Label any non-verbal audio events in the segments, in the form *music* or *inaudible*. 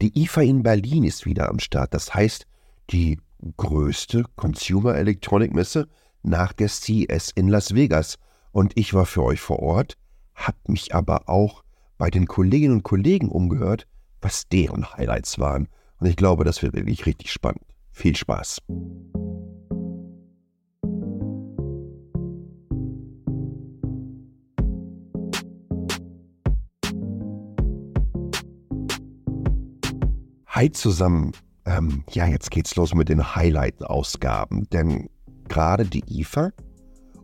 Die IFA in Berlin ist wieder am Start. Das heißt, die größte Consumer Electronic Messe nach der CES in Las Vegas. Und ich war für euch vor Ort, habe mich aber auch bei den Kolleginnen und Kollegen umgehört, was deren Highlights waren. Und ich glaube, das wird wirklich richtig spannend. Viel Spaß. Hi zusammen. Ähm, ja, jetzt geht's los mit den Highlight-Ausgaben, denn gerade die IFA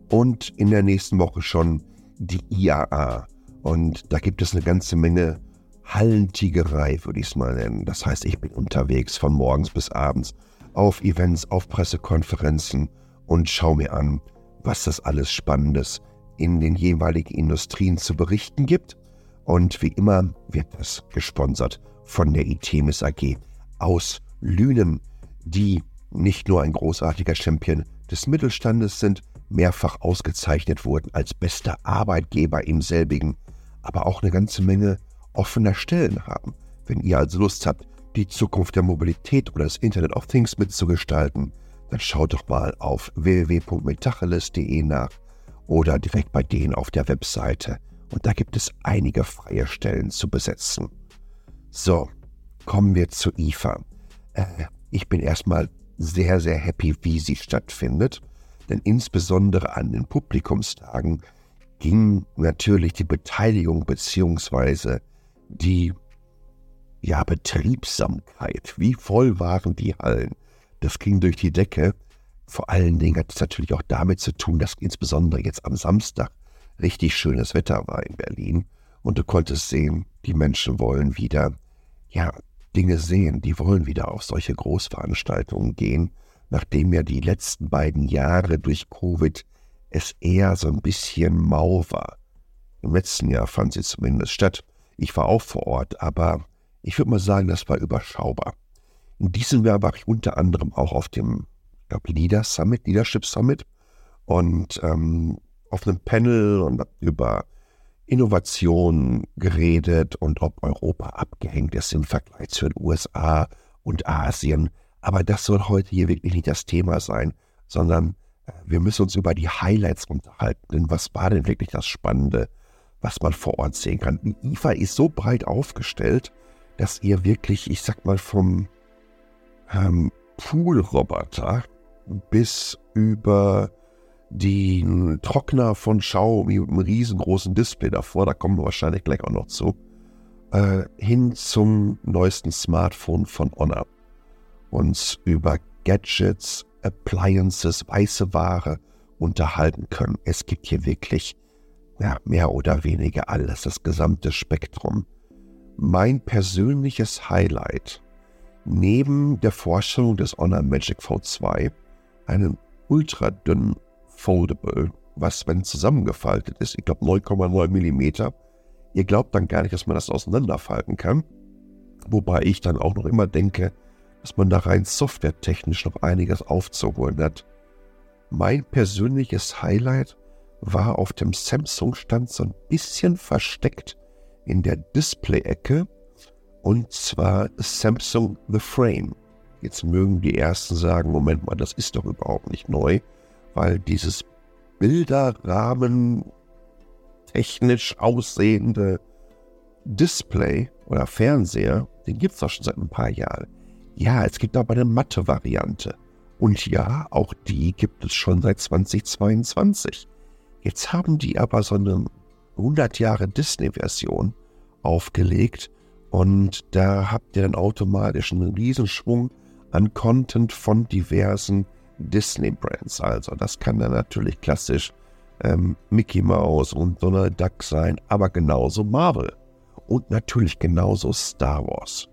und in der nächsten Woche schon die IAA. Und da gibt es eine ganze Menge Hallentigerei, würde ich es mal nennen. Das heißt, ich bin unterwegs von morgens bis abends auf Events, auf Pressekonferenzen und schaue mir an, was das alles Spannendes in den jeweiligen Industrien zu berichten gibt. Und wie immer wird das gesponsert von der ITEMIS AG aus Lünen, die nicht nur ein großartiger Champion des Mittelstandes sind, mehrfach ausgezeichnet wurden als bester Arbeitgeber im selbigen, aber auch eine ganze Menge offener Stellen haben. Wenn ihr also Lust habt, die Zukunft der Mobilität oder das Internet of Things mitzugestalten, dann schaut doch mal auf www.metacheles.de nach oder direkt bei denen auf der Webseite. Und da gibt es einige freie Stellen zu besetzen. So, kommen wir zu IFA. Äh, ich bin erstmal sehr, sehr happy, wie sie stattfindet, denn insbesondere an den Publikumstagen ging natürlich die Beteiligung bzw. die ja, Betriebsamkeit. Wie voll waren die Hallen? Das ging durch die Decke. Vor allen Dingen hat es natürlich auch damit zu tun, dass insbesondere jetzt am Samstag richtig schönes Wetter war in Berlin. Und du konntest sehen, die Menschen wollen wieder ja, Dinge sehen, die wollen wieder auf solche Großveranstaltungen gehen, nachdem ja die letzten beiden Jahre durch Covid es eher so ein bisschen mau war. Im letzten Jahr fand sie zumindest statt. Ich war auch vor Ort, aber ich würde mal sagen, das war überschaubar. In diesem Jahr war ich unter anderem auch auf dem, ich glaube, Leader Summit, Leadership Summit und ähm, auf einem Panel und über Innovation geredet und ob Europa abgehängt ist im Vergleich zu den USA und Asien. Aber das soll heute hier wirklich nicht das Thema sein, sondern äh, wir müssen uns über die Highlights unterhalten. Denn was war denn wirklich das Spannende, was man vor Ort sehen kann? Die IFA ist so breit aufgestellt, dass ihr wirklich, ich sag mal, vom ähm, Poolroboter bis über den Trockner von Xiaomi mit einem riesengroßen Display davor, da kommen wir wahrscheinlich gleich auch noch zu, äh, hin zum neuesten Smartphone von Honor. Uns über Gadgets, Appliances, weiße Ware unterhalten können. Es gibt hier wirklich ja, mehr oder weniger alles, das gesamte Spektrum. Mein persönliches Highlight neben der Vorstellung des Honor Magic V2, einen ultra dünnen Foldable, was, wenn zusammengefaltet ist, ich glaube 9,9 mm, ihr glaubt dann gar nicht, dass man das auseinanderfalten kann. Wobei ich dann auch noch immer denke, dass man da rein softwaretechnisch noch einiges aufzuholen hat. Mein persönliches Highlight war auf dem Samsung-Stand so ein bisschen versteckt in der Display-Ecke und zwar Samsung The Frame. Jetzt mögen die Ersten sagen, Moment mal, das ist doch überhaupt nicht neu weil dieses Bilderrahmen technisch aussehende Display oder Fernseher, den gibt es doch schon seit ein paar Jahren. Ja, es gibt aber eine matte Variante. Und ja, auch die gibt es schon seit 2022. Jetzt haben die aber so eine 100 Jahre Disney-Version aufgelegt und da habt ihr dann automatisch einen Riesenschwung an Content von diversen Disney-Brands. Also das kann dann natürlich klassisch ähm, Mickey Mouse und Donald Duck sein, aber genauso Marvel und natürlich genauso Star Wars.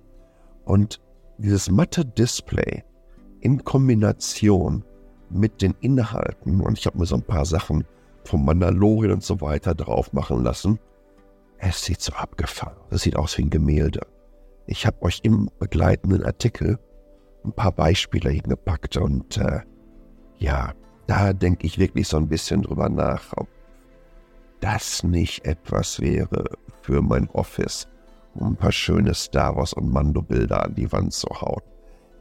Und dieses matte Display in Kombination mit den Inhalten, und ich habe mir so ein paar Sachen vom Mandalorian und so weiter drauf machen lassen, es sieht so abgefahren. Das sieht aus wie ein Gemälde. Ich habe euch im begleitenden Artikel ein paar Beispiele hingepackt und äh, ja, da denke ich wirklich so ein bisschen drüber nach, ob das nicht etwas wäre für mein Office um ein paar schöne Star Wars und Mando-Bilder an die Wand zu hauen.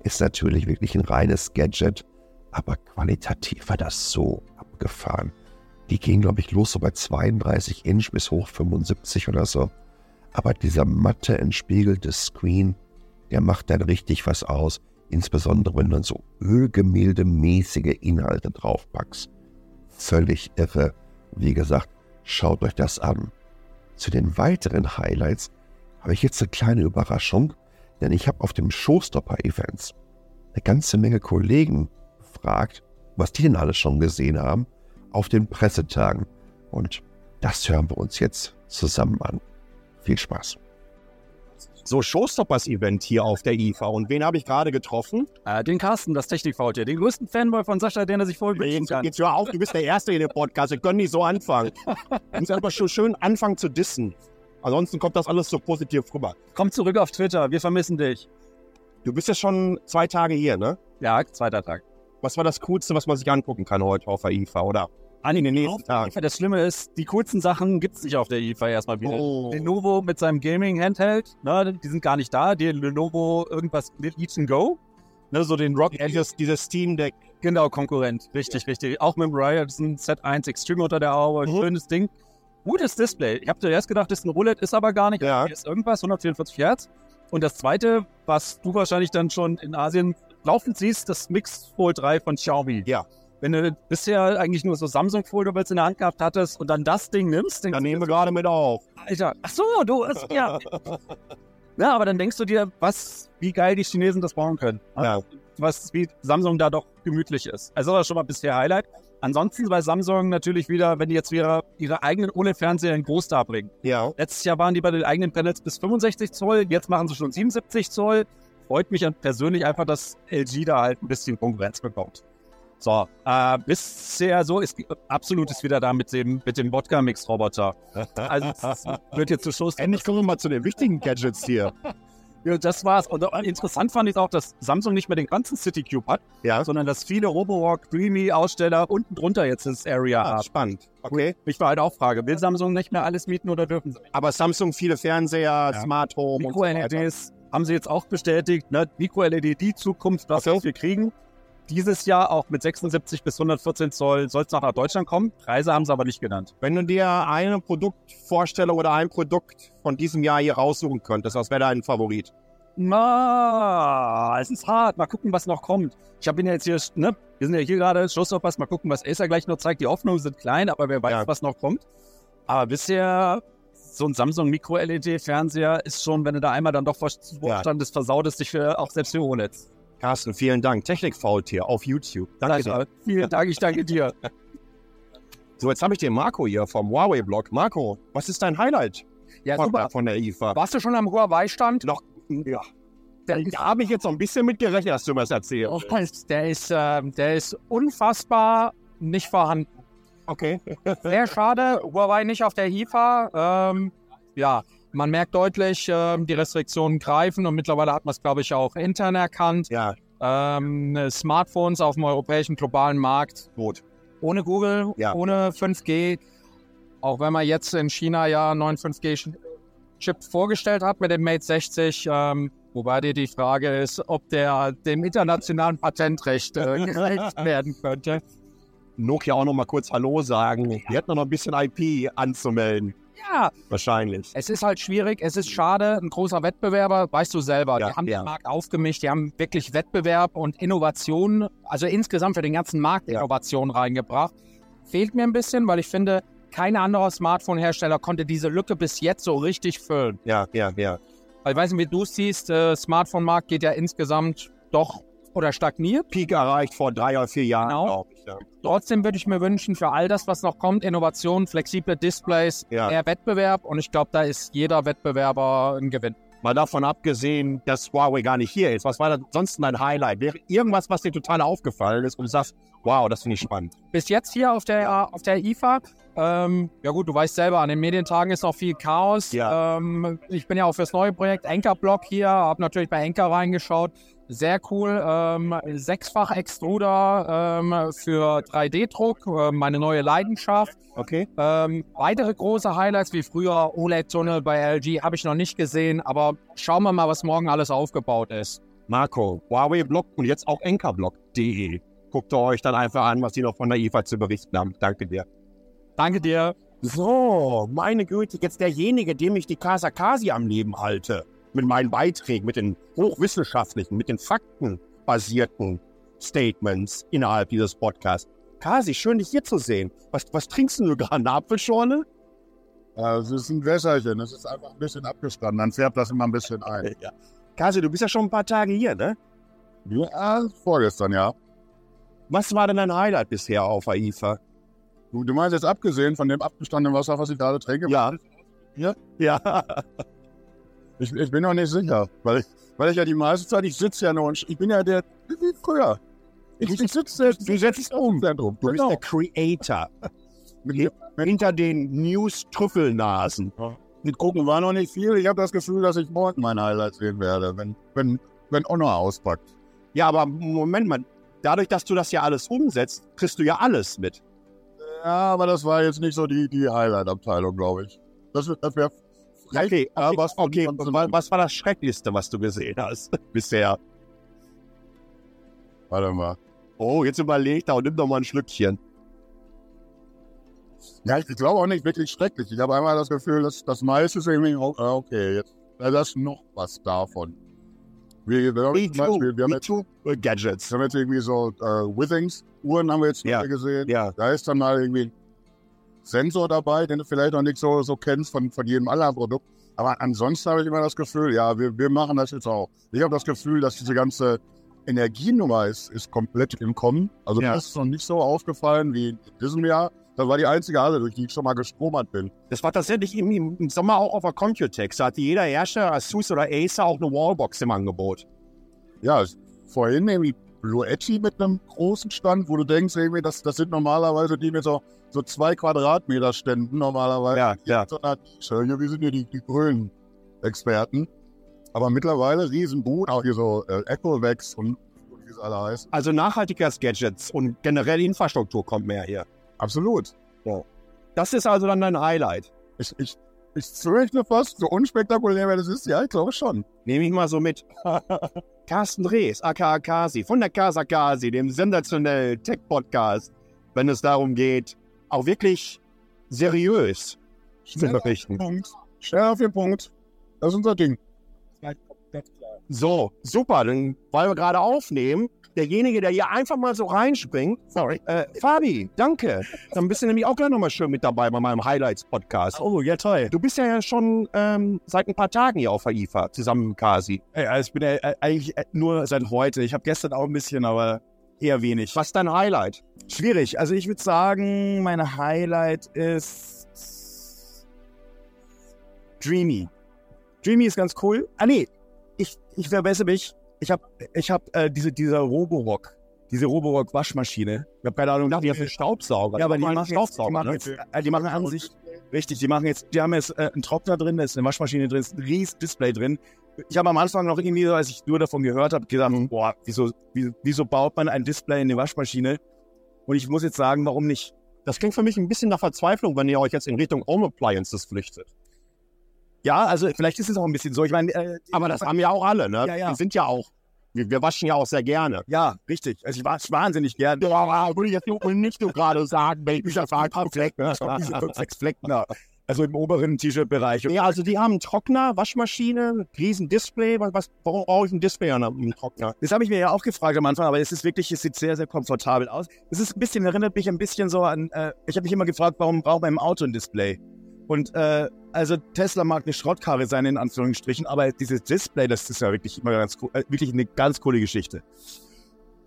Ist natürlich wirklich ein reines Gadget, aber qualitativ war das so abgefahren. Die gehen, glaube ich, los so bei 32 Inch bis hoch 75 oder so. Aber dieser matte, entspiegelte Screen, der macht dann richtig was aus. Insbesondere, wenn dann so Ölgemälde-mäßige Inhalte draufpackst. Völlig irre. Wie gesagt, schaut euch das an. Zu den weiteren Highlights habe ich jetzt eine kleine Überraschung, denn ich habe auf dem Showstopper-Events eine ganze Menge Kollegen gefragt, was die denn alles schon gesehen haben auf den Pressetagen. Und das hören wir uns jetzt zusammen an. Viel Spaß. So, Showstoppers-Event hier auf der IFA. Und wen habe ich gerade getroffen? Äh, den Carsten, das Technikfaultier. Den größten Fanboy von Sascha, den er sich voll wünschen kann. jetzt hör auf, du bist der Erste in dem Podcast. Wir können nicht so anfangen. *laughs* Du musst aber schon schön anfangen zu dissen. Ansonsten kommt das alles so positiv rüber. Komm zurück auf Twitter, wir vermissen dich. Du bist ja schon zwei Tage hier, ne? Ja, zweiter Tag. Was war das Coolste, was man sich angucken kann heute auf der IFA, oder? An in den nächsten Tagen. Das Schlimme ist, die coolsten Sachen gibt es nicht auf der IFA erstmal wieder. Oh. Lenovo mit seinem Gaming-Handheld, ne, die sind gar nicht da. Die Lenovo irgendwas Legion Go, ne, so den Rock Dieses, dieses Steam Deck. Genau, Konkurrent. Richtig, richtig. Auch mit dem Ryerson Z1 Extreme unter der Haube. Mhm. Schönes Ding. Gutes Display. Ich habe zuerst gedacht, das ist ein Roulette, ist aber gar nicht. Ja. Hier ist irgendwas, 144 Hertz. Und das zweite, was du wahrscheinlich dann schon in Asien laufend siehst, das Mix Fold 3 von Xiaomi. Ja. Wenn du bisher eigentlich nur so Samsung Foldables in der Hand gehabt hattest und dann das Ding nimmst, denkst Da du nehmen wir gerade mit auf. Alter, ach so, du, ist, ja. *laughs* ja, aber dann denkst du dir, was, wie geil die Chinesen das bauen können. Ja. Was, wie Samsung da doch gemütlich ist. Also das war schon mal bisher Highlight. Ansonsten bei Samsung natürlich wieder, wenn die jetzt wieder ihre eigenen OLED-Fernseher in groß darbringen. Ja. Letztes Jahr waren die bei den eigenen Panels bis 65 Zoll, jetzt machen sie schon 77 Zoll. Freut mich persönlich einfach, dass LG da halt ein bisschen Konkurrenz bekommt. So, äh, bisher so ist absolut ist wieder da mit dem, mit dem Wodka-Mix-Roboter. Also es wird jetzt zu Schluss. Endlich kommen wir mal zu den wichtigen Gadgets hier. *laughs* Ja, das war's. Und äh, interessant fand ich auch, dass Samsung nicht mehr den ganzen City Cube hat, Ja. sondern dass viele Robowalk, Dreamy Aussteller unten drunter jetzt das Area Ah, haben. spannend. Okay. Ich war halt auch Frage, will Samsung nicht mehr alles mieten oder dürfen sie? Aber Samsung viele Fernseher, Smart Home und so weiter. Mikro-LEDs haben sie jetzt auch bestätigt. Ne? Mikro-LED, die Zukunft, was Okay. wir kriegen. Dieses Jahr auch mit 76 bis 114 Zoll soll es noch nach Deutschland kommen. Preise haben sie aber nicht genannt. Wenn du dir eine Produktvorstellung oder ein Produkt von diesem Jahr hier raussuchen könntest, was wäre dein Favorit? Na, es ist hart. Mal gucken, was noch kommt. Ich habe ihn ja jetzt hier, ne? Wir sind ja hier gerade, Showstoppers. Mal gucken, was Acer gleich noch zeigt. Die Hoffnungen sind klein, aber wer weiß, Ja. was noch kommt. Aber bisher, so ein Samsung Mikro-LED-Fernseher ist schon, wenn du da einmal dann doch vor Ja. versaut es dich für, auch selbst für OLEDs. Carsten, vielen Dank. Technikfaultier auf YouTube. Danke dir. Vielen Dank, ich danke dir. *laughs* So, jetzt habe ich den Marco hier vom Huawei-Blog. Marco, was ist dein Highlight Ja, von, super. von der IFA? Warst du schon am Huawei-Stand? Noch, ja. Da habe ich jetzt noch ein bisschen mit gerechnet, dass du mir das erzählst. der ist, der ist, ähm, der ist unfassbar nicht vorhanden. Okay. Sehr schade, Huawei nicht auf der IFA. Ähm, ja, man merkt deutlich, ähm, die Restriktionen greifen und mittlerweile hat man es, glaube ich, auch intern erkannt. Ja, Ähm, Smartphones auf dem europäischen globalen Markt gut. ohne Google, Ja. ohne 5G. Auch wenn man jetzt in China ja einen neuen 5G-Chip vorgestellt hat mit dem Mate 60, ähm, wobei dir die Frage ist, ob der dem internationalen Patentrecht äh, *laughs* gerecht werden könnte. Nokia auch noch mal kurz Hallo sagen. Die hätten noch ein bisschen IP anzumelden. Ja, Wahrscheinlich. es ist halt schwierig, es ist schade, ein großer Wettbewerber, weißt du selber, Ja, die haben ja. den Markt aufgemischt, die haben wirklich Wettbewerb und Innovation, also insgesamt für den ganzen Markt Ja. Innovation reingebracht. Fehlt mir ein bisschen, weil ich finde, kein anderer Smartphone-Hersteller konnte diese Lücke bis jetzt so richtig füllen. Ja, ja, ja. Weil ich weiß nicht, wie du es siehst, äh, Smartphone-Markt geht ja insgesamt doch oder stagniert. Peak erreicht vor drei oder vier Jahren, Genau. ich. Ja. Trotzdem würde ich mir wünschen, für all das, was noch kommt, Innovation, flexible Displays, Ja. mehr Wettbewerb und ich glaube, da ist jeder Wettbewerber ein Gewinn. Mal davon abgesehen, dass Huawei gar nicht hier ist. Was war da sonst dein Highlight? Wäre irgendwas, was dir total aufgefallen ist und du sagst, wow, das finde ich spannend. bis jetzt hier auf der, auf der IFA. Ähm, ja gut, du weißt selber, an den Medientagen ist noch viel Chaos. Ja. Ähm, ich bin ja auch fürs neue Projekt Anchor Blog hier, habe natürlich bei Anchor reingeschaut. sehr cool. Ähm, sechsfach Extruder ähm, für 3D-Druck, äh, meine neue Leidenschaft. Okay. Ähm, weitere große Highlights wie früher OLED-Tunnel bei LG habe ich noch nicht gesehen, aber schauen wir mal, was morgen alles aufgebaut ist. Marco, Huawei Blog und jetzt auch enkerblog.de. Guckt euch dann einfach an, was die noch von der IFA zu berichten haben. Danke dir. Danke dir. So, meine Güte, jetzt derjenige, dem ich die Casa Kasi am Leben halte. Mit meinen Beiträgen, mit den hochwissenschaftlichen, mit den faktenbasierten Statements innerhalb dieses Podcasts. Kasi, schön dich hier zu sehen. Was, was trinkst du gerade? Eine Apfelschorle? Ja, es ist ein Wässerchen, es ist einfach ein bisschen abgestanden, dann färbt das immer ein bisschen ein. *laughs* Ja. Kasi, du bist ja schon ein paar Tage hier, ne? Ja, vorgestern, ja. Was war denn dein Highlight bisher auf AIFA? Du, du meinst jetzt abgesehen von dem abgestandenen Wasser, was ich gerade trinke? Ja. Ja? Ja. Ich, ich bin noch nicht sicher, weil ich, weil ich ja die meiste Zeit, ich sitze ja nur und ich bin ja der, wie früher. Ich, ich sitze Du setzt um. Zentrum. Du bist der Creator. *laughs* Mit, mit, Hinter den News-Trüffelnasen. mit Gucken war noch nicht viel. Ich habe das Gefühl, dass ich morgen meine Highlights sehen werde, wenn, wenn, wenn Honor auspackt. Ja, aber Moment mal. Dadurch, dass du das ja alles umsetzt, kriegst du ja alles mit. Ja, aber das war jetzt nicht so die, die Highlight-Abteilung, glaube ich. Das, das wäre Okay, okay, was okay. von- von- wa- Was war das Schrecklichste, was du gesehen hast *laughs* bisher? Warte mal. Oh, jetzt überleg da und nimm doch mal ein Schlückchen. Ja, ich glaube auch nicht wirklich schrecklich. Ich habe einmal das Gefühl, dass das meiste ist irgendwie, oh, okay, jetzt da ist noch was davon. Wir, wir, haben zum Beispiel, wir, haben jetzt, Gadgets. wir haben jetzt irgendwie so äh, Withings, Uhren haben wir jetzt Ja. gesehen. Ja. Da ist dann mal irgendwie ein Sensor dabei, den du vielleicht noch nicht so, so kennst von, von jedem anderen Produkt. Aber ansonsten habe ich immer das Gefühl, ja, wir, wir machen das jetzt auch. Ich habe das Gefühl, dass diese ganze Energienummer ist, ist komplett im Kommen. Also Ja. das ist noch nicht so aufgefallen wie in diesem Jahr. Das war die einzige Halle, durch die ich schon mal gestromert bin. Das war tatsächlich im, im Sommer auch auf der Computex. Da hatte jeder Hersteller, Asus oder Acer, auch eine Wallbox im Angebot. Ja, vorhin irgendwie Blue Edgy mit einem großen Stand, wo du denkst, irgendwie, das, das sind normalerweise die mit so, so zwei Quadratmeter Ständen normalerweise. Ja, ja. So. Ja, wir sind ja die, die grünen Experten. Aber mittlerweile Riesenboot, auch hier so äh, Echovax und wie es alle heißt. Also nachhaltiges Gadgets und generell Infrastruktur kommt mehr hier. Absolut. Das ist also dann dein Highlight. Ich, ich, ich fürchte fast, so unspektakulär wie das ist, ja, ich glaube schon. Nehme ich mal so mit. *laughs* Carsten Drees, aka Kasi, von der Casa Kasi, dem sensationellen Tech-Podcast, wenn es darum geht, auch wirklich seriös zu berichten. Punkt. Schnell auf den Punkt. Das ist unser Ding. So, super, dann, weil wir gerade aufnehmen, derjenige, der hier einfach mal so reinspringt, sorry, äh, Fabi, danke. Dann bist du nämlich auch gleich nochmal schön mit dabei bei meinem Highlights-Podcast. Oh, ja, toll. Du bist ja schon ähm, seit ein paar Tagen hier auf der IFA, zusammen mit Kasi. Ey, also ich bin ja äh, eigentlich äh, nur seit heute. Ich habe gestern auch ein bisschen, aber eher wenig. Was ist dein Highlight? Schwierig. Also ich würde sagen, mein Highlight ist Dreamy. Dreamy ist ganz cool. Ah nee, ich, ich verbessere mich. Ich habe ich hab, äh, diese, dieser Roborock, diese Roborock-Waschmaschine. Ich habe keine Ahnung. Ihr habt einen Staubsauger. Ja, aber die machen, jetzt, die, Staubsauger, machen ne? jetzt, äh, die machen an sich, richtig, die machen jetzt, die haben jetzt äh, einen Trockner drin, da ist eine Waschmaschine drin, ist ein riesiges Display drin. Ich habe am Anfang noch irgendwie, als ich nur davon gehört habe, gedacht, boah, wieso, wieso, wieso baut man ein Display in eine Waschmaschine? Und ich muss jetzt sagen, warum nicht? Das klingt für mich ein bisschen nach Verzweiflung, wenn ihr euch jetzt in Richtung Home Appliances flüchtet. Ja, also vielleicht ist es auch ein bisschen so. Ich meine, äh, Aber das haben ja auch alle, ne? Ja, ja. Die sind ja auch, wir, wir waschen ja auch sehr gerne. ja, richtig. Also ich war wahnsinnig gern. Ja, würde ich jetzt nicht so gerade sagen, Baby, ich sag paar Flecken. Sechs Flecken. Also im oberen T-Shirt-Bereich. Ja, also die haben einen Trockner, Waschmaschine, riesen Display. Was, was, warum brauche ich ein Display an einem Trockner? Das habe ich mir ja auch gefragt am Anfang, aber es ist wirklich, es sieht sehr, sehr komfortabel aus. Es ist ein bisschen, erinnert mich ein bisschen so an, äh, ich habe mich immer gefragt, warum braucht man im Auto ein Display? Und äh, also Tesla mag eine Schrottkarre sein, in Anführungsstrichen, aber dieses Display, das ist ja wirklich immer ganz cool, äh, wirklich eine ganz coole Geschichte.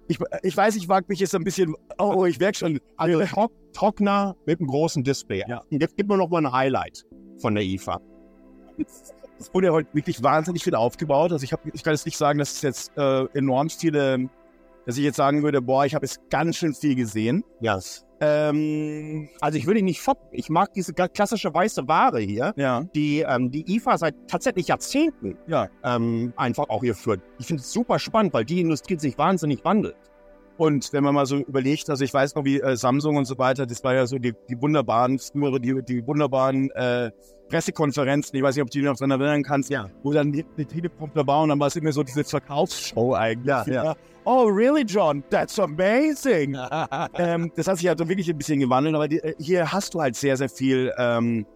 Ich, ich weiß, ich wage mich jetzt ein bisschen, oh, ich merke schon, Also Trock, Trockner mit einem großen Display. Ja. Und jetzt gib mir noch mal ein Highlight von der IFA. es wurde ja heute wirklich wahnsinnig viel aufgebaut. Also ich, hab, ich kann jetzt nicht sagen, dass es jetzt äh, enorm viele, dass ich jetzt sagen würde, boah, ich habe jetzt ganz schön viel gesehen. Yes. Ähm, also ich will dich nicht foppen. Ich mag diese klassische weiße Ware hier, Ja. die ähm, die IFA seit tatsächlich Jahrzehnten Ja. ähm, einfach auch hier führt. Ich finde es super spannend, weil die Industrie sich wahnsinnig wandelt. Und wenn man mal so überlegt, also ich weiß noch, wie äh, Samsung und so weiter, das war ja so die, die wunderbaren, die, die wunderbaren äh, Pressekonferenzen, ich weiß nicht, ob du dich noch dran erinnern kannst, Ja. wo dann die, die Teleprompter war und dann war es immer so diese Verkaufsshow eigentlich. Ja, ja. Oh, really, John? That's amazing. *laughs* ähm, das hat sich halt so wirklich ein bisschen gewandelt, aber die, äh, hier hast du halt sehr, sehr viel ähm,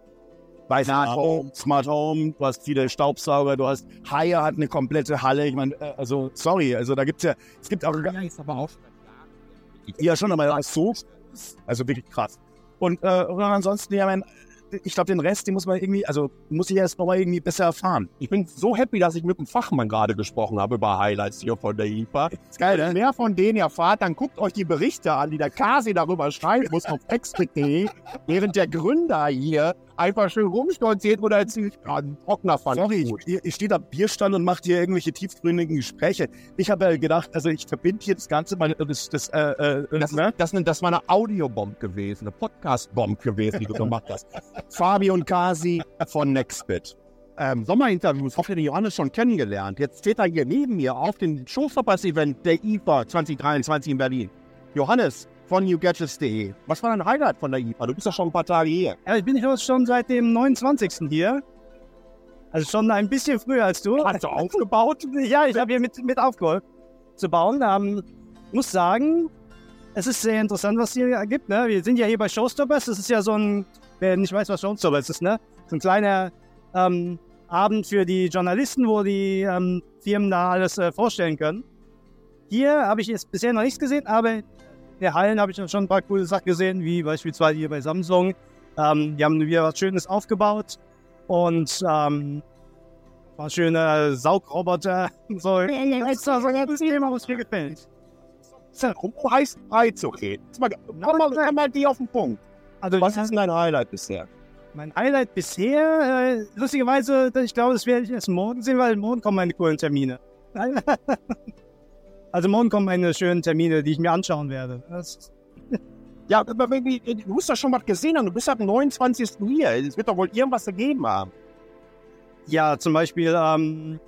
bei Smart Home, Smart Home, du hast viele Staubsauger, du hast Haie hat eine komplette Halle. Ich meine, äh, also sorry, also da gibt's ja, es gibt auch Ja, ist aber auch. ja schon, aber das so, also wirklich krass. Und, äh, ansonsten, ja, mein, ich glaube, den Rest, den muss man irgendwie, also muss ich erst nochmal irgendwie besser erfahren. Ich bin so happy, dass ich mit dem Fachmann gerade gesprochen habe über Highlights hier von der IFA. Ist geil, Wenn ihr mehr von denen erfahrt, dann guckt euch die Berichte an, die der Kasi darüber schreiben muss auf textbit.de, während der Gründer hier einfach schön rumstolziert oder erzählt, ein Trockner fand Sorry, gut. ich, ich stehe am Bierstand und mache hier irgendwelche tiefgründigen Gespräche. Ich habe ja gedacht, also ich verbinde hier das Ganze, mal, das, das, äh, äh, Das, ne? das, das war eine Audiobomb gewesen, eine Podcast-Bomb gewesen, die du gemacht hast. *laughs* Fabi und Kasi von Nextbit. Ähm, Sommerinterviews, habt ihr den Johannes schon kennengelernt? Jetzt steht er hier neben mir auf dem Showstoppers-Event der IFA 2023 in Berlin. Johannes von newgadgets.de. Was war dein Highlight von der IFA? Du bist ja schon ein paar Tage hier. Ja, ich bin jetzt schon seit dem 29. hier. Also schon ein bisschen früher als du. Hast du *laughs* aufgebaut? Ja, ich habe hier mit, mit aufgeholfen zu bauen. Ähm, muss sagen, es ist sehr interessant, was hier ergibt. Ne? Wir sind ja hier bei Showstoppers. Das ist ja so ein, wer nicht weiß, was Showstoppers ist, ne? So ein kleiner ähm, Abend für die Journalisten, wo die ähm, Firmen da alles äh, vorstellen können. Hier habe ich jetzt bisher noch nichts gesehen, aber der Hallen habe ich schon ein paar coole Sachen gesehen, wie beispielsweise hier bei Samsung. Ähm, die haben wieder was Schönes aufgebaut und ähm, ein paar schöne Saugroboter. *laughs* So, das Thema, was mir gefällt. Um heiß frei zu reden. Jetzt mal, komm mal, komm mal die auf den Punkt. Also, Was ist denn dein Highlight bisher? mein Highlight bisher, äh, lustigerweise, ich glaube, das werde ich erst morgen sehen, weil morgen kommen meine coolen Termine. *laughs* also morgen kommen meine schönen Termine, die ich mir anschauen werde. *laughs* Ja, aber du musst doch schon was gesehen haben. Du bist ab dem 29. hier. Es wird doch wohl irgendwas gegeben haben. ja, zum Beispiel, ähm,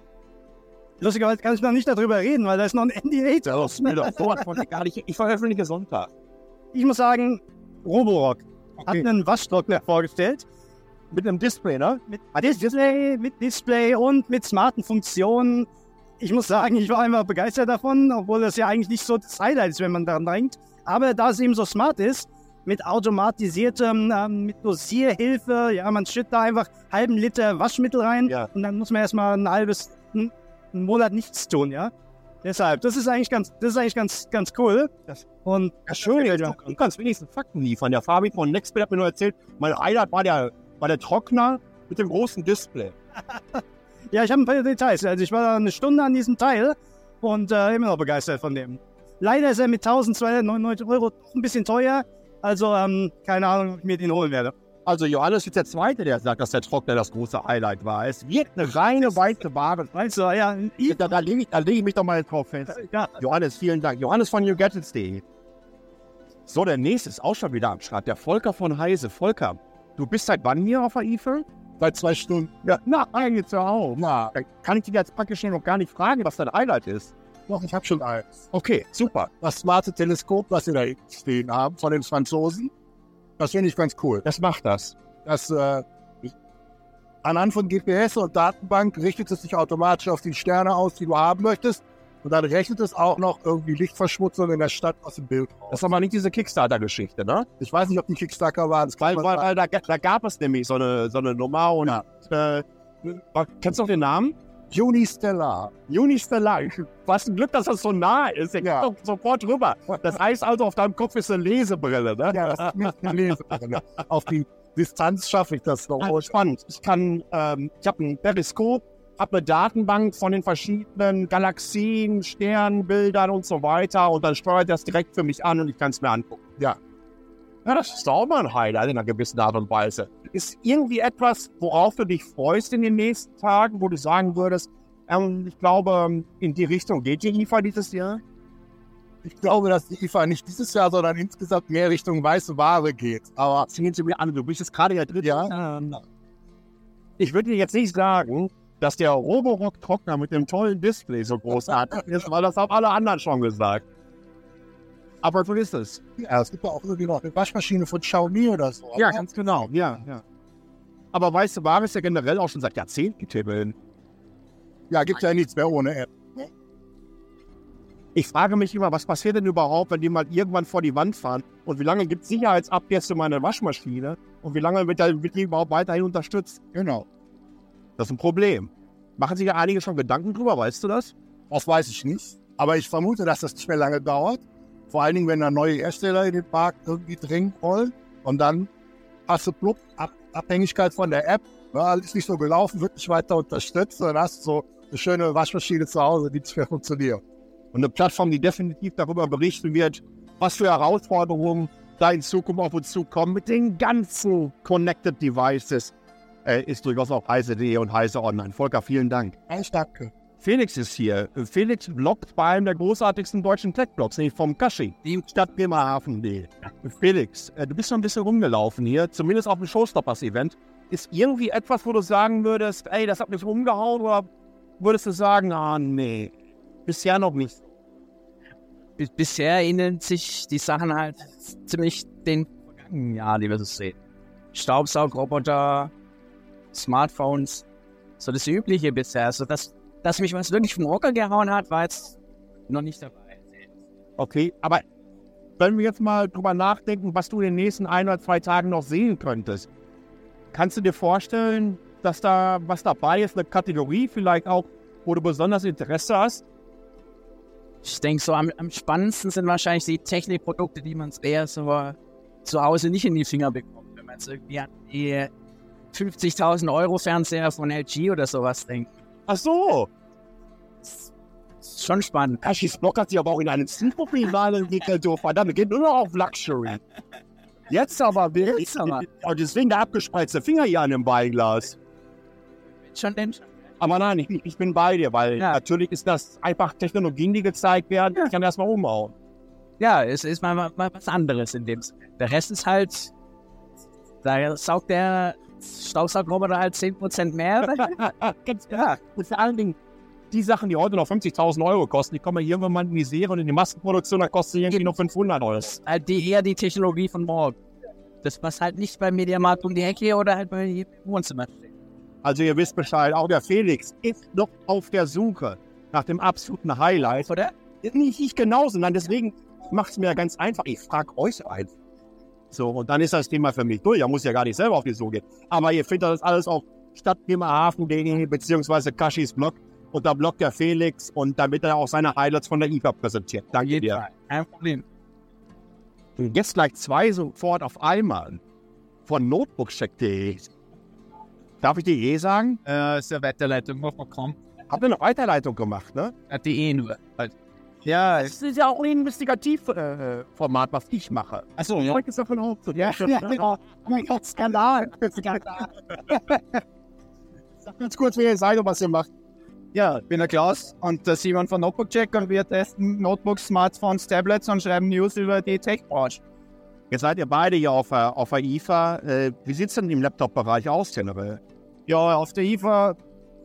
lustigerweise kann ich noch nicht darüber reden, weil da ist noch ein NDA. Egal. Ich, ich veröffentliche Sonntag. Ich muss sagen, Roborock hat einen Waschtrockner vorgestellt. Mit einem Display, ne? Mit Display, mit Display und mit smarten Funktionen. Ich muss sagen, ich war einfach begeistert davon, obwohl das ja eigentlich nicht so das Highlight ist, wenn man daran denkt. Aber da es eben so smart ist, mit automatisiertem, ähm, mit Dosierhilfe, ja, man schüttet da einfach halben Liter Waschmittel rein Ja. und dann muss man erstmal ein halbes, einen Monat nichts tun, ja. Deshalb, das ist eigentlich ganz, das ist eigentlich ganz, ganz cool. Das- und Ja, schön. Ja, du, du kannst wenigstens Fakten liefern. Der Fabi von Nextbit hat mir nur erzählt, mein Highlight war der, war der Trockner mit dem großen Display. *laughs* Ja, ich habe ein paar Details. Also ich war da eine Stunde an diesem Teil und äh, immer noch begeistert von dem. Leider ist er mit 1299 Euro ein bisschen teuer. Also ähm, keine Ahnung, ob ich mir den holen werde. Also Johannes ist der Zweite, der sagt, dass der Trockner das große Highlight war. Es wird eine reine weiße Ware. Weißt du, ja, Da, da lege ich, da leg ich mich doch mal drauf fest. ja, Johannes, vielen Dank. Johannes von newgadgets.de. So, der nächste ist auch schon wieder am Start. Der Volker von Heise. Volker, du bist seit wann hier auf der IFA? Seit zwei Stunden. Ja, na, eigentlich ja auch. Na, kann ich dich jetzt praktisch noch gar nicht fragen, was dein Highlight ist. Doch, ich habe schon eins. Okay, super. Das smarte Teleskop, was wir da stehen haben von den Franzosen. Das finde ich ganz cool. Das macht das. Das äh, anhand von GPS und Datenbank richtet es sich automatisch auf die Sterne aus, die du haben möchtest. Und dann rechnet es auch noch irgendwie Lichtverschmutzung in der Stadt aus dem Bild raus. Das ist aber nicht diese Kickstarter-Geschichte, ne? Ich weiß nicht, ob die Kickstarter waren. Weil, weil, weil da, da gab es nämlich so eine, so eine Nummer und äh, kennst du noch den Namen? Unistellar. Unistellar. Was ein Glück, dass das so nah ist. Der Ja. doch sofort rüber. Das heißt also, auf deinem Kopf ist eine Lesebrille, ne? Ja, das ist mir gelesen. *laughs* Auf die Distanz schaffe ich das noch. Oh, spannend. Ich kann, ähm, ich habe ein Periskop, habe eine Datenbank von den verschiedenen Galaxien, Sternbildern und so weiter und dann steuert das direkt für mich an und ich kann es mir angucken. Ja. Ja, das ist auch mal ein Highlight in einer gewissen Art und Weise. Ist irgendwie etwas, worauf du dich freust in den nächsten Tagen, wo du sagen würdest, ähm, ich glaube, in die Richtung geht die IFA dieses Jahr? Ich glaube, dass die IFA nicht dieses Jahr, sondern insgesamt mehr Richtung weiße Ware geht. Aber Sehen Sie mir an, du bist jetzt gerade der dritte. Ja. Ich würde dir jetzt nicht sagen, dass der Roborock-Trockner mit dem tollen Display so großartig ist, weil das haben alle anderen schon gesagt. Aber so ist es. ja, es gibt ja auch irgendwie noch eine Waschmaschine von Xiaomi oder so. Ja, ganz genau. Ja, ja. Aber weiße Ware ist ja generell auch schon seit Jahrzehnten tippeln. ja, gibt ja nichts mehr ohne App. Ich frage mich immer, was passiert denn überhaupt, wenn die mal irgendwann vor die Wand fahren? Und wie lange gibt es Sicherheitsupdates für meine Waschmaschine? Und wie lange wird, da- wird die überhaupt weiterhin unterstützt? Genau. Das ist ein Problem. Machen sich ja einige schon Gedanken drüber, weißt du das? Das weiß ich nicht. Aber ich vermute, dass das nicht mehr lange dauert. Vor allen Dingen, wenn da neue Hersteller in den Markt irgendwie dringen wollen. Und dann hast du plupp, Ab Abhängigkeit von der App. Ja, ist nicht so gelaufen, wird nicht weiter unterstützt. Dann hast du so eine schöne Waschmaschine zu Hause, die nicht mehr funktioniert. Und eine Plattform, die definitiv darüber berichten wird, was für Herausforderungen da in Zukunft auf uns zukommen mit den ganzen Connected Devices, äh, ist durchaus auch heise.de und heise online. Volker, vielen Dank. Ich danke. Felix ist hier. Felix bloggt bei einem der großartigsten deutschen Tech-Blogs, nämlich vom Kashi, die Stadt Bremerhaven.de. Felix, äh, du bist schon ein bisschen rumgelaufen hier, zumindest auf dem Showstoppers-Event. Ist irgendwie etwas, wo du sagen würdest, ey, das hat mich umgehauen, oder würdest du sagen, ah, nee, bisher noch nicht? Bis- Bisher ähneln sich die Sachen halt ziemlich den vergangenen Jahren, die wir so sehen. Staubsaugroboter, Smartphones, so das Übliche bisher. Also das, dass mich was wirklich vom Hocker gehauen hat, war jetzt noch nicht dabei. Okay, aber wenn wir jetzt mal drüber nachdenken, was du in den nächsten ein oder zwei Tagen noch sehen könntest, kannst du dir vorstellen, dass da was dabei ist, eine Kategorie vielleicht auch, wo du besonders Interesse hast? Ich denke, so am, am spannendsten sind wahrscheinlich die Technikprodukte, die man eher so zu Hause nicht in die Finger bekommt. Wenn man jetzt irgendwie an die 50.000 Euro Fernseher von LG oder sowas denkt. Ach so, Ist schon spannend. Kashis Block hat sich aber auch in einen Zielprofil entwickelt, du verdammt, geht nur noch auf Luxury. Jetzt aber wirklich. Jetzt aber. Und deswegen der abgespreizte Finger hier an dem Beinglas. Schon denn? Aber nein, ich, ich bin bei dir, weil Ja. natürlich ist das einfach Technologien, die gezeigt werden. Ich kann erstmal umhauen. Ja, es ist mal, mal was anderes in dem Sinne. Der Rest ist halt, da saugt der Staubsaugroboter halt 10% mehr. *laughs* Ganz klar. Und vor allen Dingen, die Sachen, die heute noch 50.000 Euro kosten, die kommen ja irgendwann mal in die Serie und in die Massenproduktion, da kosten die irgendwie noch 500 Euro. halt die, eher die Technologie von morgen. Das, was halt nicht beim Mediamarkt um die Ecke oder halt bei Wohnzimmer steht. Also ihr wisst Bescheid, auch der Felix ist noch auf der Suche nach dem absoluten Highlight. Oder? Nicht ich genauso, nein, deswegen macht es mir ganz einfach. Ich frage euch einfach. So, und dann ist das Thema für mich durch. Da muss ja gar nicht selber auf die Suche gehen. Aber ihr findet das alles auf stadtbremerhaven.de beziehungsweise Kashis Blog. Und da bloggt der Felix und damit er auch seine Highlights von der IFA präsentiert. Danke dir. Kein Problem. Und jetzt gleich zwei sofort auf einmal von notebookcheck.de. Darf ich die eh sagen? Äh, ist ja Weiterleitung, wo man kommt. Habt ihr eine Weiterleitung gemacht, ne? Ja, die eh nur. Halt. Ja, Das ist ja auch ein Investigativformat, äh, Format, was ich mache. achso, ja. Heute ist davon auch so. Ja, Ja, genau. Oh mein Gott, Skandal. Skandal. *laughs* Sag ganz kurz, wer ihr seid und was ihr macht. Ja, ich bin der Klaus und der Simon von Notebook Check und wir testen Notebooks, Smartphones, Tablets und schreiben News über die Tech-Branche. Jetzt seid ihr beide hier auf der, auf der IFA. Äh, wie sieht es denn im Laptop-Bereich aus, generell? Ja, auf der IFA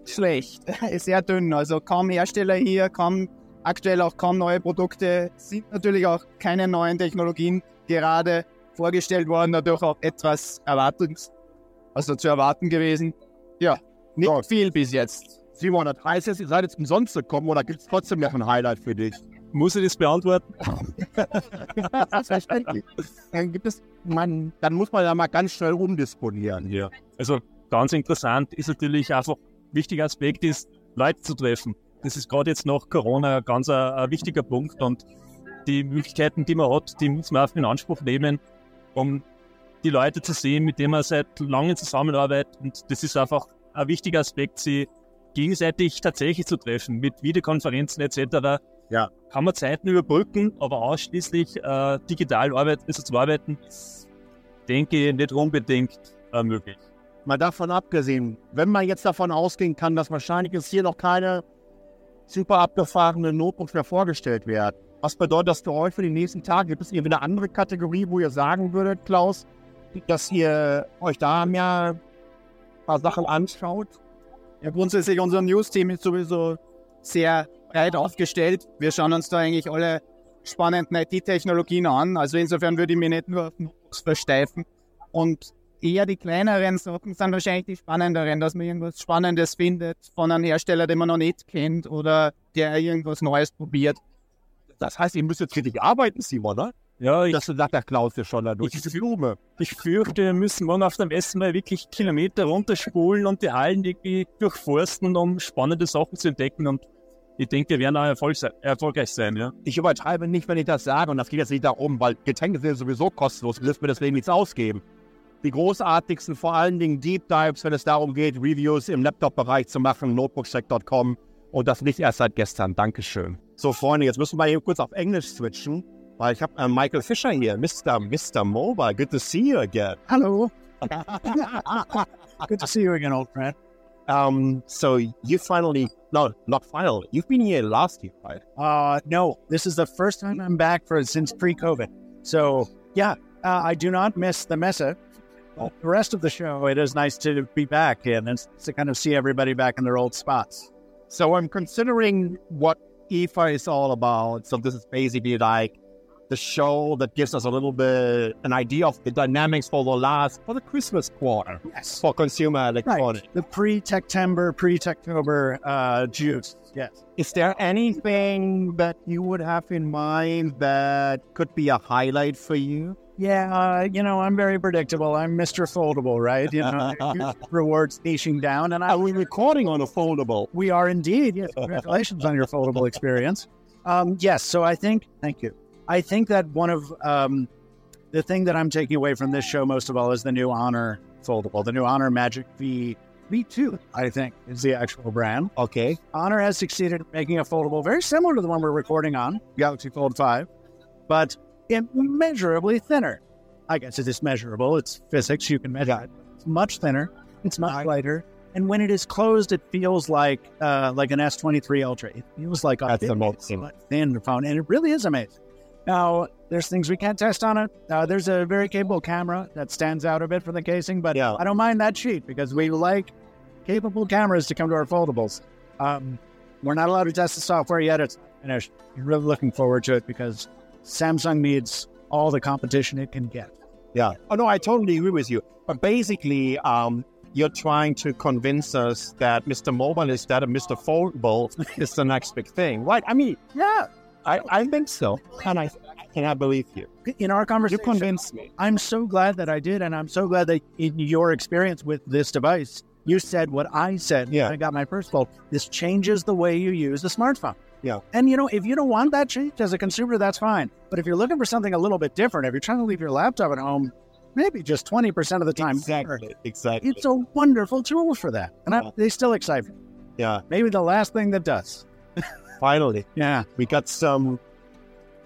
schlecht, *laughs* sehr dünn. Also kaum Hersteller hier, kaum aktuell auch kaum neue Produkte. Sind natürlich auch keine neuen Technologien gerade vorgestellt worden, dadurch auch etwas erwartungs also zu erwarten gewesen. Ja, nicht So. viel bis jetzt. Simon, das heißt jetzt, ihr seid jetzt umsonst gekommen oder gibt es trotzdem noch ein Highlight für dich? Muss ich das beantworten? *laughs* Dann gibt es, man, dann muss man ja mal ganz schnell umdisponieren. Ja. Also ganz interessant ist natürlich einfach, wichtiger Aspekt ist, Leute zu treffen. Das ist gerade jetzt nach Corona ein ganz ein, ein wichtiger Punkt und die Möglichkeiten, die man hat, die muss man auch in Anspruch nehmen, um die Leute zu sehen, mit denen man seit langem zusammenarbeitet. Und das ist einfach ein wichtiger Aspekt, sie gegenseitig tatsächlich zu treffen, mit Videokonferenzen etc. Ja. Kann man Zeiten überbrücken, aber ausschließlich äh, digital arbeiten, also zu arbeiten, ist, denke ich, nicht unbedingt äh, möglich. Mal davon abgesehen, wenn man jetzt davon ausgehen kann, dass wahrscheinlich jetzt hier noch keine super abgefahrenen Notebooks mehr vorgestellt werden, Was bedeutet das für euch für die nächsten Tage? Gibt es irgendwie eine andere Kategorie, wo ihr sagen würdet, Klaus, dass ihr euch da mehr ein paar Sachen anschaut? Ja, grundsätzlich unser News-Team ist sowieso sehr breit aufgestellt. Wir schauen uns da eigentlich alle spannenden IT-Technologien an. Also insofern würde ich mich nicht nur auf Notebooks versteifen. Und eher die kleineren Sachen sind wahrscheinlich die spannenderen, dass man irgendwas Spannendes findet von einem Hersteller, den man noch nicht kennt oder der irgendwas Neues probiert. Das heißt, ihr müsst jetzt richtig arbeiten, Simon, ne? Ja, ich, Das sagt der Klaus ja schon da durch Ich- die Blume. ich fürchte, wir müssen morgen auf dem Essen mal wirklich Kilometer runterspulen und die Hallen irgendwie durchforsten, um spannende Sachen zu entdecken. Und ich denke, wir werden da erfolg sein, erfolgreich sein, ja. Ich übertreibe nicht, wenn ich das sage. Und das geht jetzt nicht darum, weil Getränke sind sowieso kostenlos. Du wirst mir deswegen nichts ausgeben. Die großartigsten, vor allen Dingen Deep Dives, wenn es darum geht, Reviews im Laptop-Bereich zu machen, notebookcheck.com. Und das nicht erst seit gestern. Dankeschön. So, Freunde, jetzt müssen wir hier kurz auf Englisch switchen, weil ich habe äh, Michael Fischer hier, Mr. Mr. Mobile. Good to see you again. Hello. *laughs* Good to see you again, old friend. Um, so you finally, no, not finally. You've been here last year, right? Uh, no, this is the first time I'm back for since pre-COVID. So yeah, uh, I do not miss the mesa. The rest of the show, it is nice to be back and to kind of see everybody back in their old spots. So I'm considering what IFA is all about. So this is basically like the show that gives us a little bit an idea of the dynamics for the last for the Christmas quarter Yes. for consumer electronics. The pre-Techtember, pre-Techtober uh, juice. Yes. Is there anything that you would have in mind that could be a highlight for you? Yeah, uh, you know, I'm very predictable. I'm Mr. Foldable, right? You know, *laughs* rewards niching down, and I, Are we recording on a foldable? we are indeed. Yes, congratulations on your foldable *laughs* experience. Um, yes, so I think, thank you. I think that one of um, the thing that I'm taking away from this show most of all is the new Honor foldable, the new Honor Magic V V2. I think is the actual brand. Okay. Honor has succeeded in making a foldable very similar to the one we're recording on, Galaxy Fold 5, but immeasurably thinner. I guess it is measurable. It's physics. You can measure it. It's much thinner. It's much lighter. And when it is closed, it feels like uh, like an S23 Ultra. It feels like a That's big, amazing. but thin phone, and it really is amazing. Now, there's things we can't test on it. Uh, there's a very capable camera that stands out a bit from the casing, but Yeah. I don't mind that cheap because we like capable cameras to come to our foldables. Um, we're not allowed to test the software yet. It's finished. I'm really looking forward to it because Samsung needs all the competition it can get. Yeah. Oh no, I totally agree with you. But basically, um, you're trying to convince us that Mr. Mobile is that and Mr. Foldable *laughs* is the next big thing, right? I mean, Yeah. I, I think so, and I and I believe you. In our conversation, You convinced me. I'm so glad that I did, and I'm so glad that in your experience with this device, you said what I said. Yeah. when I got my first fold. This changes the way you use the smartphone. Yeah. And you know, if you don't want that change as a consumer, that's fine. But if you're looking for something a little bit different, if you're trying to leave your laptop at home, maybe just 20% of the time. Exactly. Exactly. It's a wonderful tool for that. And I, they still excite me. Yeah. Maybe the last thing that does. *laughs* Finally, Yeah. we got some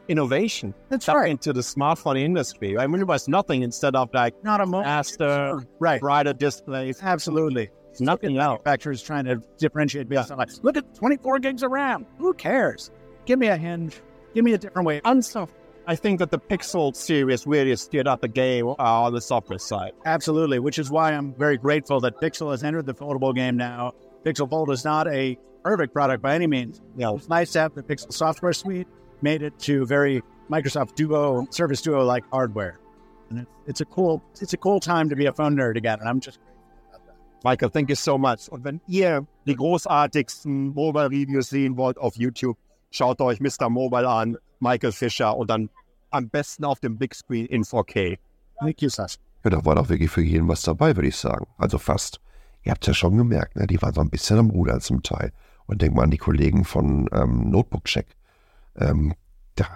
innovation That's right. into the smartphone industry. I mean, it was nothing instead of like Not a moment. faster, Right. brighter displays. Absolutely. Nothing else. manufacturers trying to differentiate based on like, look at 24 gigs of RAM. Who cares? Give me a hinge. Give me a different way. So, I think that the Pixel series really steered up the game uh, on the software side. Absolutely, which is why I'm very grateful that Pixel has entered the foldable game now. Pixel Fold is not a perfect product by any means. Yeah. It's nice to have the Pixel software suite, made it to very Microsoft Duo, Surface Duo like hardware. And it's, it's a cool it's a cool time to be a phone nerd again. And I'm just Michael, thank you so much. Und wenn ihr die großartigsten Mobile-Reviews sehen wollt auf YouTube, schaut euch Mr. Mobile an, Michael Fischer und dann am besten auf dem Big Screen in 4K. thank you, Sascha. Ja, da war doch wirklich für jeden was dabei, würde ich sagen. Also fast. Ihr habt ja schon gemerkt, ne? die waren so ein bisschen am Rudern zum Teil. Und denkt mal an die Kollegen von ähm, Notebook Check. Ähm, da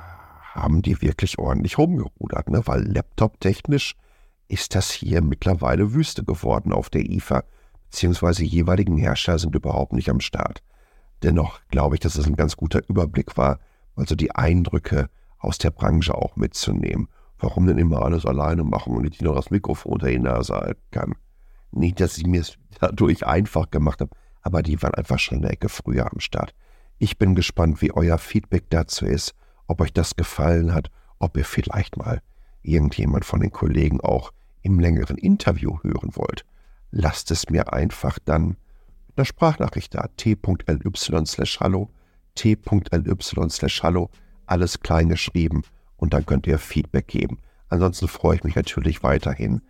haben die wirklich ordentlich rumgerudert, ne? weil Laptop-technisch ist das hier mittlerweile Wüste geworden auf der IFA, beziehungsweise jeweiligen Hersteller sind überhaupt nicht am Start. Dennoch glaube ich, dass es ein ganz guter Überblick war, also die Eindrücke aus der Branche auch mitzunehmen. Warum denn immer alles alleine machen und ich noch das Mikrofon unter die Nase halten kann? Nicht, dass ich mir es dadurch einfach gemacht habe, aber die waren einfach schon eine Ecke früher am Start. Ich bin gespannt, wie euer Feedback dazu ist ob euch das gefallen hat, ob ihr vielleicht mal irgendjemand von den Kollegen auch im längeren Interview hören wollt. Lasst es mir einfach dann mit einer Sprachnachricht da, t.ly slash hallo, t.ly slash hallo, alles klein geschrieben und dann könnt ihr Feedback geben. Ansonsten freue ich mich natürlich weiterhin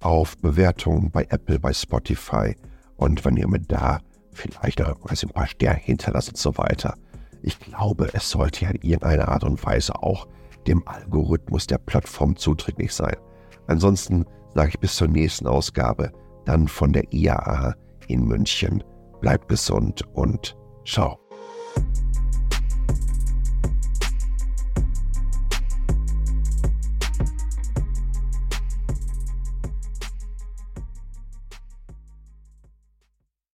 auf Bewertungen bei Apple, bei Spotify und wenn ihr mir da vielleicht ein paar Sterne hinterlasst und so weiter. Ich glaube, es sollte ja in irgendeiner Art und Weise auch dem Algorithmus der Plattform zuträglich sein. Ansonsten sage ich bis zur nächsten Ausgabe, dann von der IAA in München. Bleibt gesund und ciao.